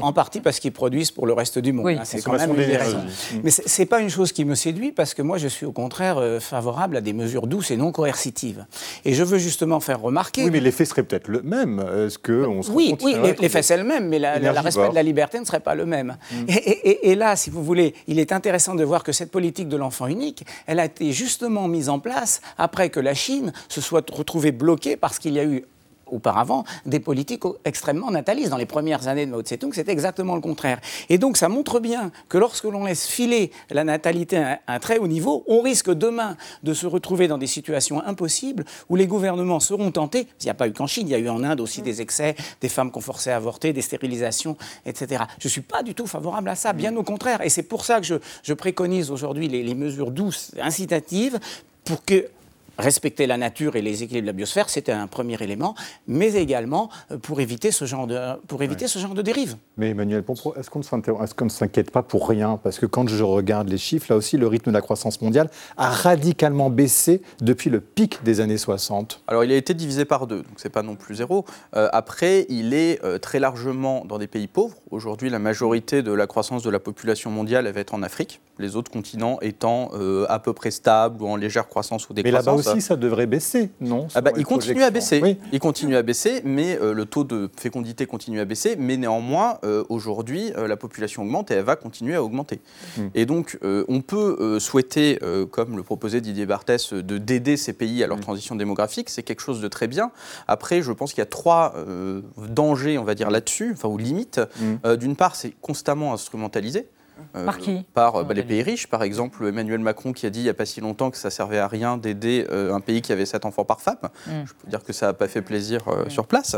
en partie parce qu'ils produisent pour le reste du monde. Hein, c'est quand même une Mais ce n'est pas une chose qui me séduit, parce que moi, je suis au contraire euh, favorable à des mesures douces et non coercitives. Et je veux justement faire remarquer. Oui, mais l'effet serait peut-être le même. Est-ce qu'on se Oui, oui l'effet c'est le même, mais le respect de la liberté ne serait pas le même. Mm. Et, et, là, si vous voulez, il est intéressant de voir que cette politique de l'enfant unique, elle a été justement mise en place après que la Chine se soit retrouvée bloquée parce qu'il y a eu auparavant des politiques extrêmement natalistes. Dans les premières années de Mao Tse-tung, c'était exactement le contraire. Et donc ça montre bien que lorsque l'on laisse filer la natalité à un très haut niveau, on risque demain de se retrouver dans des situations impossibles où les gouvernements seront tentés, il n'y a pas eu qu'en Chine, il y a eu en Inde aussi des excès, des femmes qu'on forçait à avorter, des stérilisations, etc. Je ne suis pas du tout favorable à ça, bien au contraire. Et c'est pour ça que je, préconise aujourd'hui les, les mesures douces, incitatives, pour que respecter la nature et les équilibres de la biosphère, c'était un premier élément, mais également euh, pour éviter ce genre de, pour éviter ce genre de dérive. Mais Emmanuel Pompro, est-ce qu'on ne s'inquiète pas pour rien? Parce que quand je regarde les chiffres, là aussi, le rythme de la croissance mondiale a radicalement baissé depuis le pic des années 60. Alors, il a été divisé par deux, donc c'est pas non plus zéro. Euh, après, il est euh, très largement dans des pays pauvres. Aujourd'hui, la majorité de la croissance de la population mondiale elle va être en Afrique, les autres continents étant à peu près stables ou en légère croissance ou décroissance aussi, ça devrait baisser, non ah bah, Il continue à baisser. Il continue à baisser, mais euh, le taux de fécondité continue à baisser. Mais néanmoins, euh, aujourd'hui, euh, la population augmente et elle va continuer à augmenter. Hmm. Et donc, on peut souhaiter, comme le proposait Didier Barthès, de d'aider ces pays à leur hmm. transition démographique. C'est quelque chose de très bien. Après, je pense qu'il y a trois dangers, on va dire, là-dessus, enfin, ou limites. Hmm. D'une part, c'est constamment instrumentalisé. Euh, par qui Par euh, bah, les pays riches, par exemple Emmanuel Macron qui a dit il n'y a pas si longtemps que ça servait à rien d'aider euh, un pays qui avait 7 enfants par femme. Mm. Je peux dire que ça n'a pas fait plaisir mm. sur place.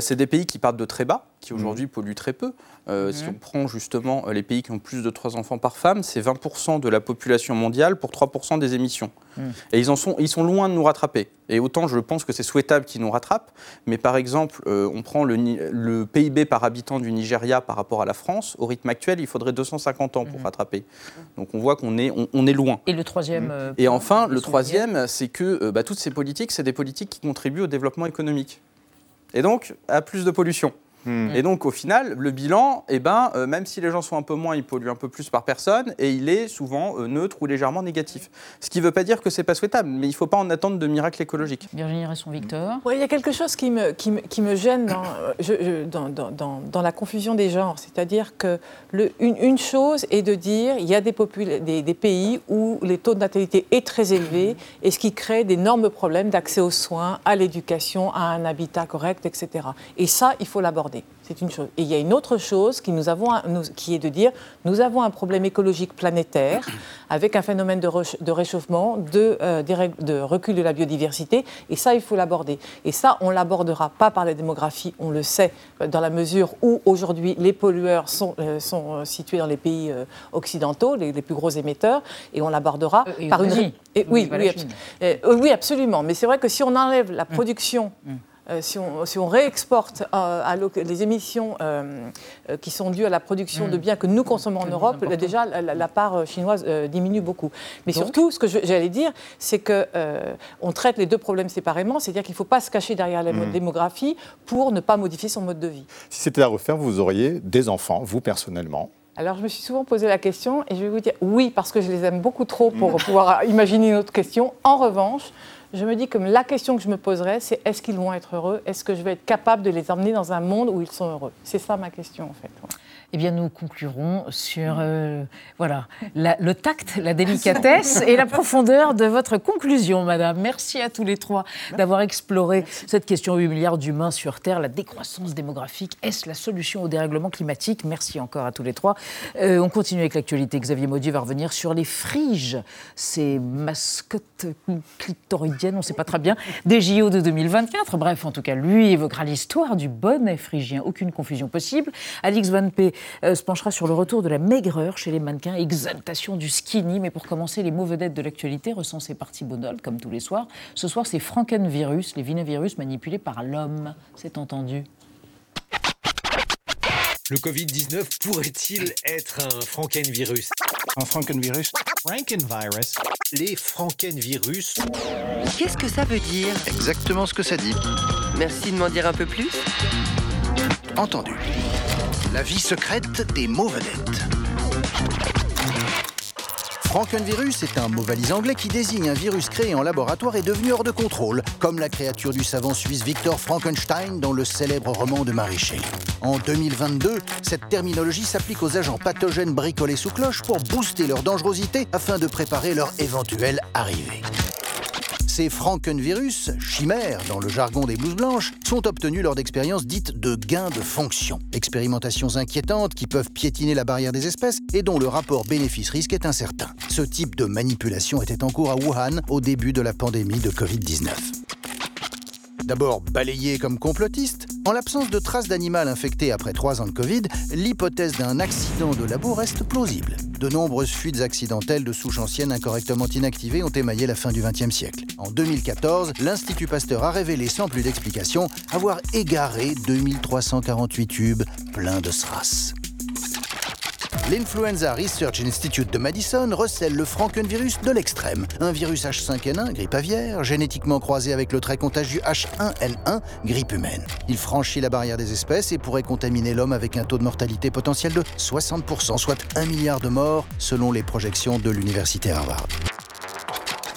c'est des pays qui partent de très bas, qui aujourd'hui polluent très peu. Si on prend justement les pays qui ont plus de 3 enfants par femme, c'est 20% de la population mondiale pour 3% des émissions. Et ils, en sont, ils sont loin de nous rattraper. Et autant je pense que c'est souhaitable qu'ils nous rattrapent, mais par exemple, on prend le, le, PIB par habitant du Nigeria par rapport à la France, au rythme actuel, il faudrait 250 ans pour mhm. rattraper. Donc on voit qu'on est, on, est loin. Et le troisième euh, Et enfin, le troisième, c'est que euh, bah, toutes ces politiques, c'est des politiques qui contribuent au développement économique. Et donc à plus de pollution. Et donc, au final, le bilan, eh ben, euh, même si les gens sont un peu moins, ils polluent un peu plus par personne, et il est souvent euh, neutre ou légèrement négatif. Ce qui ne veut pas dire que c'est pas souhaitable, mais il ne faut pas en attendre de miracle écologique. Virginie Resson-Victor Il y a quelque chose qui me, qui me, qui me gêne dans, je, dans, dans, dans, la confusion des genres. C'est-à-dire que le, une, une, chose est de dire il y a des, des, des, pays où les taux de natalité est très élevé, et ce qui crée d'énormes problèmes d'accès aux soins, à l'éducation, à un habitat correct, etc. Et ça, il faut l'aborder. C'est une chose. Et il y a une autre chose qui, nous avons, qui est de dire nous avons un problème écologique planétaire avec un phénomène de, de réchauffement, de, euh, de, recul de la biodiversité. Et ça, il faut l'aborder. Et ça, on ne l'abordera pas par la démographie, on le sait, dans la mesure où aujourd'hui les pollueurs sont, euh, sont euh, situés dans les pays occidentaux, les, plus gros émetteurs, et on l'abordera par une. Et, oui, oui, oui, absolument. Mais c'est vrai que si on enlève la mmh. production. Mmh. Euh, si, on, réexporte euh, à les émissions euh, qui sont dues à la production de mm. biens que nous consommons en Europe, déjà la, part chinoise diminue beaucoup. Mais surtout, ce que j'allais dire, c'est que on traite les deux problèmes séparément, c'est-à-dire qu'il ne faut pas se cacher derrière la mm. démographie pour ne pas modifier son mode de vie. Si c'était à refaire, vous auriez des enfants, vous personnellement alors, je me suis souvent posé la question et je vais vous dire oui, parce que je les aime beaucoup trop pour mm. pouvoir imaginer une autre question. En revanche, je me dis que la question que je me poserais, c'est est-ce qu'ils vont être heureux? Est-ce que je vais être capable de les emmener dans un monde où ils sont heureux? C'est ça ma question, en fait. Eh bien, nous conclurons sur euh, voilà, le tact, la délicatesse et la profondeur de votre conclusion, madame. Merci à tous les trois d'avoir exploré cette question 8 milliards d'humains sur Terre, la décroissance démographique. Est-ce la solution au dérèglement climatique? Merci encore à tous les trois. Euh, on continue avec l'actualité. Xavier Maudieu va revenir sur les friges, ces mascottes clitoridiennes, on ne sait pas très bien, des JO de 2024. Bref, en tout cas, lui évoquera l'histoire du bonnet phrygien. Aucune confusion possible. Alix Van P euh, se penchera sur le retour de la maigreur chez les mannequins, exaltation du skinny. Mais pour commencer, les mots vedettes de l'actualité recensés par Thibault comme tous les soirs. Ce soir, c'est Frankenvirus, les vinavirus manipulés par l'homme. C'est entendu. Le Covid-19 pourrait-il être un Frankenvirus? Un Frankenvirus? Frankenvirus. Les Frankenvirus. Qu'est-ce que ça veut dire? Exactement ce que ça dit. Merci de m'en dire un peu plus. Entendu. La vie secrète des mots. Frankenvirus est un mot valise anglais qui désigne un virus créé en laboratoire et devenu hors de contrôle, comme la créature du savant suisse Victor Frankenstein dans le célèbre roman de Mary. En 2022, cette terminologie s'applique aux agents pathogènes bricolés sous cloche pour booster leur dangerosité afin de préparer leur éventuelle arrivée. Ces frankenvirus, chimères dans le jargon des blouses blanches, sont obtenus lors d'expériences dites de gain de fonction. Expérimentations inquiétantes qui peuvent piétiner la barrière des espèces et dont le rapport bénéfice-risque est incertain. Ce type de manipulation était en cours à Wuhan au début de la pandémie de Covid-19. D'abord balayé comme complotiste, en l'absence de traces d'animal infecté après trois ans de Covid, l'hypothèse d'un accident de labo reste plausible. De nombreuses fuites accidentelles de souches anciennes incorrectement inactivées ont émaillé la fin du XXe siècle. En 2014, l'Institut Pasteur a révélé sans plus d'explication avoir égaré 2348 tubes pleins de SRAS. L'Influenza Research Institute de Madison recèle le frankenvirus de l'extrême, un virus H5N1, grippe aviaire, génétiquement croisé avec le très contagieux H1N1, grippe humaine. Il franchit la barrière des espèces et pourrait contaminer l'homme avec un taux de mortalité potentiel de 60%, soit 1 milliard de morts selon les projections de l'Université Harvard.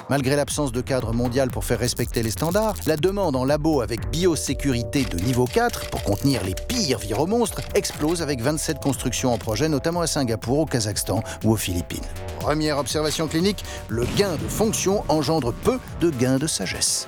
Malgré l'absence de cadre mondial pour faire respecter les standards, la demande en labo avec biosécurité de niveau 4 pour contenir les pires viromonstres explose avec 27 constructions en projet, notamment à Singapour, au Kazakhstan ou aux Philippines. Première observation clinique, le gain de fonction engendre peu de gains de sagesse.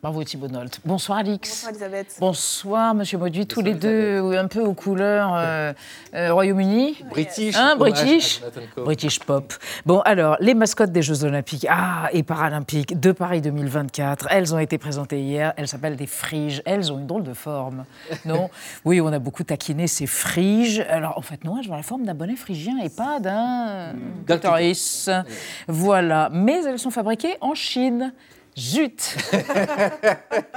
Bravo Thibault Nolte. Bonsoir Alix. Bonsoir Elisabeth. Bonsoir Monsieur Mauduit, tous les deux un peu aux couleurs euh, euh, Royaume-Uni. British. Hein, British. British pop. Bon alors, les mascottes des Jeux Olympiques ah, et Paralympiques de Paris 2024, elles ont été présentées hier. Elles s'appellent des friges. Elles ont une drôle de forme. Non? Oui, on a beaucoup taquiné ces friges. Alors en fait, non, elles ont la forme d'un bonnet phrygien et pas d'un clitoris. Voilà. Mais elles sont fabriquées en Chine. Zut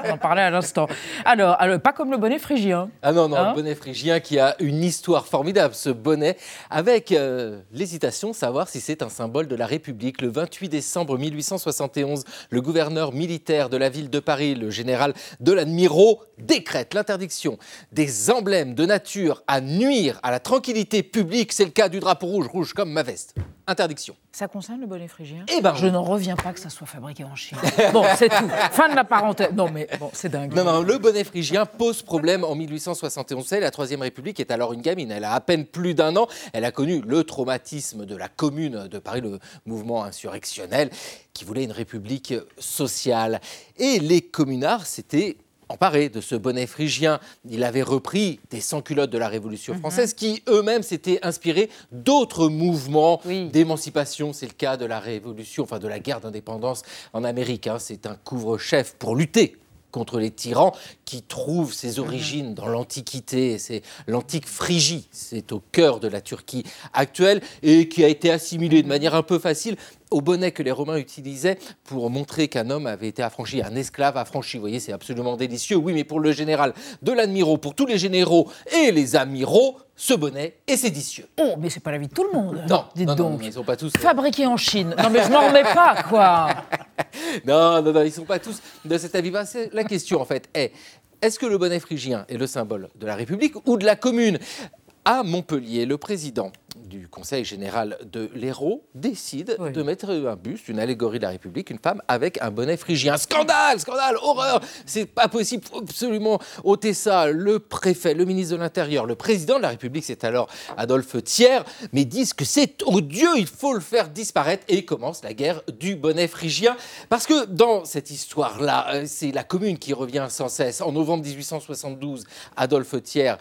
On en parlait à l'instant. Alors, pas comme le bonnet phrygien. Ah non, non, le hein bonnet phrygien qui a une histoire formidable, ce bonnet, avec euh, l'hésitation de savoir si c'est un symbole de la République. Le 28 décembre 1871, le gouverneur militaire de la ville de Paris, le général Deladmiro, décrète l'interdiction des emblèmes de nature à nuire à la tranquillité publique. C'est le cas du drapeau rouge, rouge comme ma veste. Interdiction. Ça concerne le bonnet phrygien Eh ben, je n'en reviens pas que ça soit fabriqué en Chine. Bon, c'est tout. Fin de la parenthèse. Non, mais bon, c'est dingue. Non, non, le bonnet phrygien pose problème en 1871. Vous la Troisième République est alors une gamine. Elle a à peine plus d'un an. Elle a connu le traumatisme de la Commune de Paris, le mouvement insurrectionnel qui voulait une république sociale. Et les communards, c'était emparé de ce bonnet phrygien. Il avait repris des sans-culottes de la Révolution mhm. française qui eux-mêmes s'étaient inspirés d'autres mouvements d'émancipation. C'est le cas de la Révolution, enfin de la guerre d'indépendance en Amérique. Hein. C'est un couvre-chef pour lutter contre les tyrans qui trouvent ses mhm. origines dans l'Antiquité. C'est l'antique Phrygie, c'est au cœur de la Turquie actuelle et qui a été assimilé de manière un peu facile au bonnet que les Romains utilisaient pour montrer qu'un homme avait été affranchi, un esclave affranchi. Vous voyez, c'est absolument délicieux. Oui, mais pour le général de l'admiraux, pour tous les généraux et les amiraux, ce bonnet est séditieux. Oh, mais c'est pas la vie de tout le monde. Non, dites non, donc. Non, ils sont pas tous. Fabriqués en Chine. Non, mais je m'en remets pas, quoi. non, non, non, ils sont pas tous de cet avis. La question, en fait, est est-ce que le bonnet phrygien est le symbole de la République ou de la commune? À Montpellier, le président du Conseil général de l'Hérault décide de mettre un buste, une allégorie de la République, une femme avec un bonnet phrygien. Scandale, scandale, horreur C'est pas possible, faut absolument ôter ça. Le préfet, le ministre de l'Intérieur, le président de la République, c'est alors Adolphe Thiers, mais disent que c'est odieux, il faut le faire disparaître. Et commence la guerre du bonnet phrygien. Parce que dans cette histoire-là, euh, c'est la commune qui revient sans cesse. En novembre 1872, Adolphe Thiers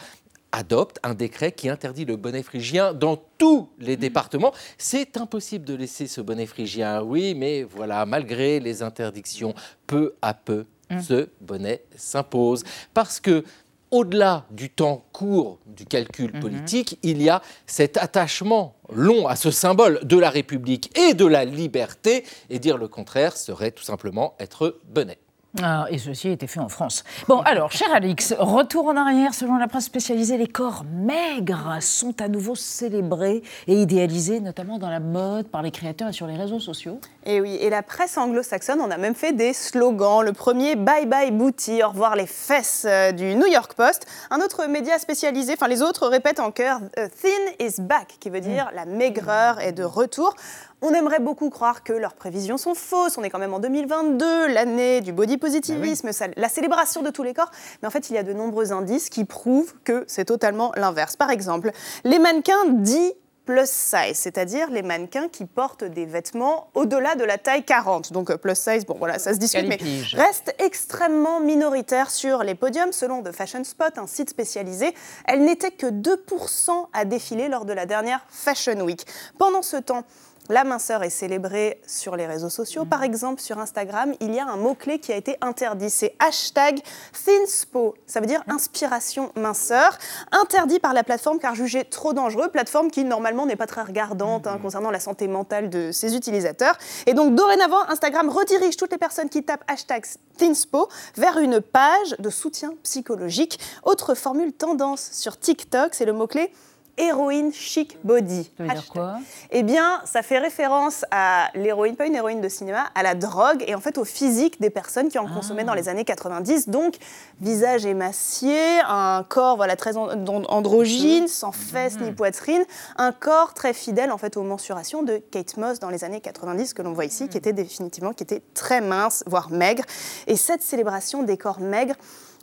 adopte un décret qui interdit le bonnet phrygien dans tous les mmh. départements. C'est impossible de laisser ce bonnet phrygien, oui, mais voilà, malgré les interdictions, peu à peu, mmh. ce bonnet s'impose. Parce que au-delà du temps court du calcul mmh. politique, il y a cet attachement long à ce symbole de la République et de la liberté, et dire le contraire serait tout simplement être bonnet. Ah, et ceci a été fait en France. Bon, alors, cher Alix, retour en arrière. Selon la presse spécialisée, les corps maigres sont à nouveau célébrés et idéalisés, notamment dans la mode, par les créateurs et sur les réseaux sociaux. Et oui, et la presse anglo-saxonne, on a même fait des slogans. Le premier, Bye bye booty, au revoir les fesses euh, du New York Post. Un autre média spécialisé, enfin les autres répètent en chœur, Thin is back, qui veut dire la maigreur est de retour. On aimerait beaucoup croire que leurs prévisions sont fausses. On est quand même en 2022, l'année du body positivisme, bah la célébration de tous les corps. Mais en fait, il y a de nombreux indices qui prouvent que c'est totalement l'inverse. Par exemple, les mannequins dits plus size, c'est-à-dire les mannequins qui portent des vêtements au-delà de la taille 40. Donc euh, plus size, bon voilà, ça se discute, mais reste extrêmement minoritaire sur les podiums. Selon The Fashion Spot, un site spécialisé, elle n'était que 2% à défiler lors de la dernière Fashion Week. Pendant ce temps, la minceur est célébrée sur les réseaux sociaux. Par exemple, sur Instagram, il y a un mot-clé qui a été interdit. C'est hashtag Thinspo. Ça veut dire inspiration minceur. Interdit par la plateforme car jugé trop dangereux. Plateforme qui, normalement, n'est pas très regardante hein, concernant la santé mentale de ses utilisateurs. Et donc, dorénavant, Instagram redirige toutes les personnes qui tapent hashtag Thinspo vers une page de soutien psychologique. Autre formule tendance sur TikTok, c'est le mot-clé héroïne chic body. Ça veut dire quoi Eh bien, ça fait référence à l'héroïne, pas une héroïne de cinéma, à la drogue et en fait au physique des personnes qui en ah. consommaient dans les années 90. Donc, visage émacié, un corps voilà très androgyne, sans fesses ni mmh. poitrine, un corps très fidèle en fait aux mensurations de Kate Moss dans les années 90 que l'on voit ici, qui mmh. était définitivement qui était très mince, voire maigre. Et cette célébration des corps maigres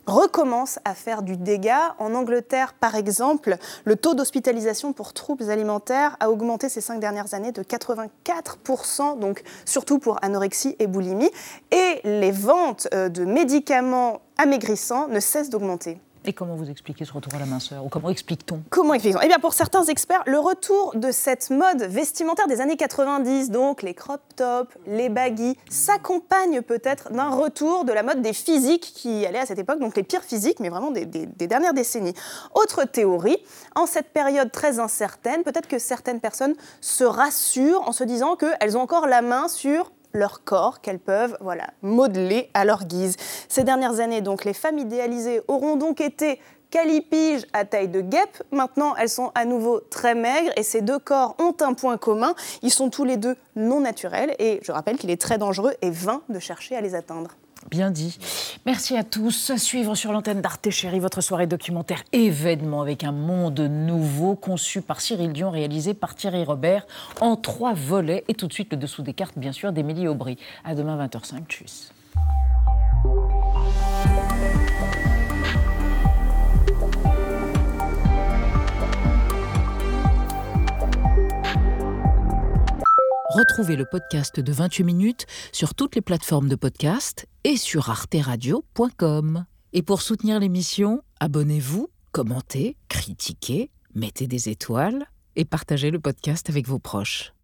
recommence à faire du dégât. En Angleterre, par exemple, le taux d'hospitalisation pour troubles alimentaires a augmenté ces cinq dernières années de 84%, donc surtout pour anorexie et boulimie. Et les ventes euh, de médicaments amaigrissants ne cessent d'augmenter. Et comment vous expliquez ce retour à la minceur Ou comment explique-t-on Comment explique-t-on Eh bien, pour certains experts, le retour de cette mode vestimentaire des années 90, donc les crop tops, les baggy, s'accompagne peut-être d'un retour de la mode des physiques qui allaient à cette époque, donc les pires physiques, mais vraiment des dernières décennies. Autre théorie, en cette période très incertaine, peut-être que certaines personnes se rassurent en se disant qu'elles ont encore la main sur leur corps qu'elles peuvent voilà, modeler à leur guise. Ces dernières années, donc, les femmes idéalisées auront donc été calipiges à taille de guêpe. Maintenant, elles sont à nouveau très maigres et ces deux corps ont un point commun. Ils sont tous les deux non naturels et je rappelle qu'il est très dangereux et vain de chercher à les atteindre. Bien dit. Merci à tous. À suivre sur l'antenne d'Arte Chérie, votre soirée documentaire événement avec un monde nouveau conçu par Cyril Dion, réalisé par Thierry Robert en trois volets. Et tout de suite le dessous des cartes, bien sûr, d'Émilie Aubry. À demain 20h05. Tchuss. Retrouvez le podcast de 28 minutes sur toutes les plateformes de podcast et sur arteradio.com. Et pour soutenir l'émission, abonnez-vous, commentez, critiquez, mettez des étoiles et partagez le podcast avec vos proches.